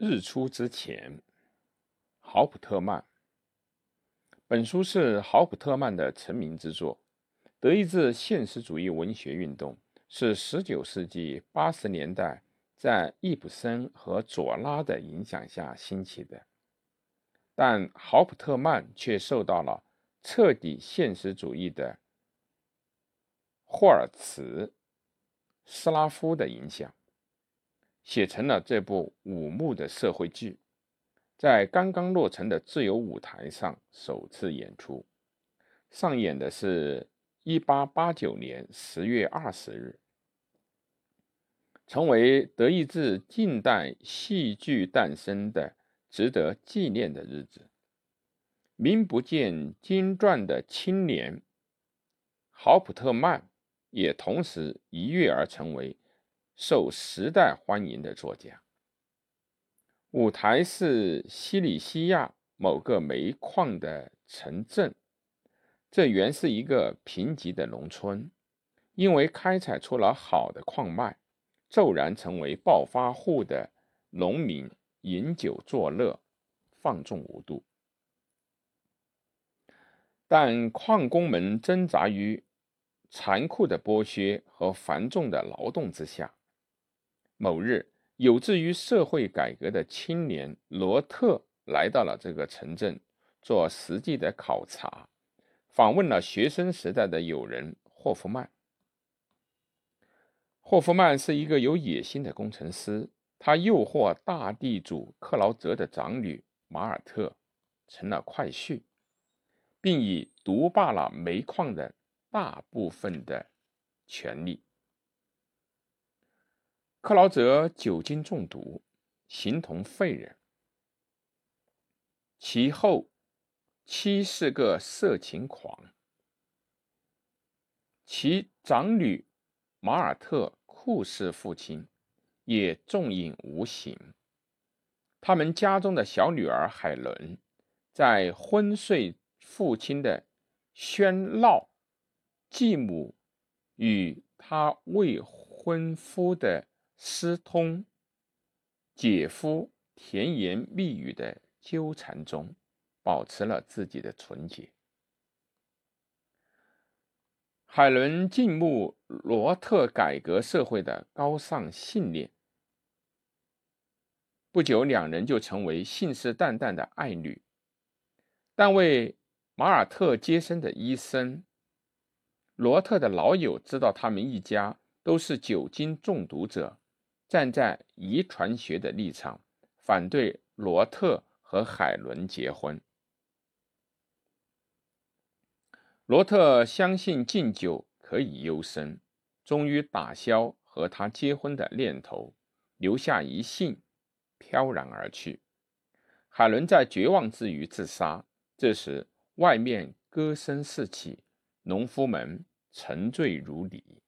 日出之前，豪普特曼。本书是豪普特曼的成名之作。德意志现实主义文学运动是19世纪80年代在易卜生和左拉的影响下兴起的，但豪普特曼却受到了彻底现实主义的霍尔茨·斯拉夫的影响。写成了这部五幕的社会剧，在刚刚落成的自由舞台上首次演出。上演的是1889年10月20日，成为德意志近代戏剧诞生的值得纪念的日子。名不见经传的青年豪普特曼也同时一跃而成为。受时代欢迎的作家。舞台是西里西亚某个煤矿的城镇，这原是一个贫瘠的农村，因为开采出了好的矿脉，骤然成为暴发户的农民，饮酒作乐，放纵无度。但矿工们挣扎于残酷的剥削和繁重的劳动之下。某日，有志于社会改革的青年罗特来到了这个城镇，做实际的考察，访问了学生时代的友人霍夫曼。霍夫曼是一个有野心的工程师，他诱惑大地主克劳泽的长女马尔特，成了快婿，并已独霸了煤矿的大部分的权利。克劳泽酒精中毒，形同废人。其后妻是个色情狂，其长女马尔特酷似父亲，也重饮无形。他们家中的小女儿海伦，在昏睡父亲的喧闹，继母与他未婚夫的。私通，姐夫甜言蜜语的纠缠中，保持了自己的纯洁。海伦敬慕罗特改革社会的高尚信念，不久两人就成为信誓旦旦的爱侣。但为马尔特接生的医生罗特的老友知道他们一家都是酒精中毒者。站在遗传学的立场，反对罗特和海伦结婚。罗特相信敬酒可以优生，终于打消和他结婚的念头，留下一信，飘然而去。海伦在绝望之余自杀。这时，外面歌声四起，农夫们沉醉如泥。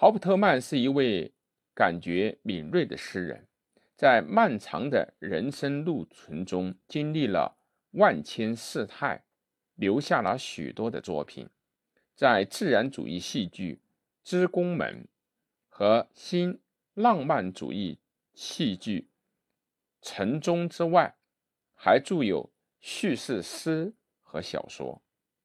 豪普特曼是一位感觉敏锐的诗人，在漫长的人生路程中经历了万千世态，留下了许多的作品。在自然主义戏剧《织宫门》和新浪漫主义戏剧《城中》之外，还著有叙事诗和小说。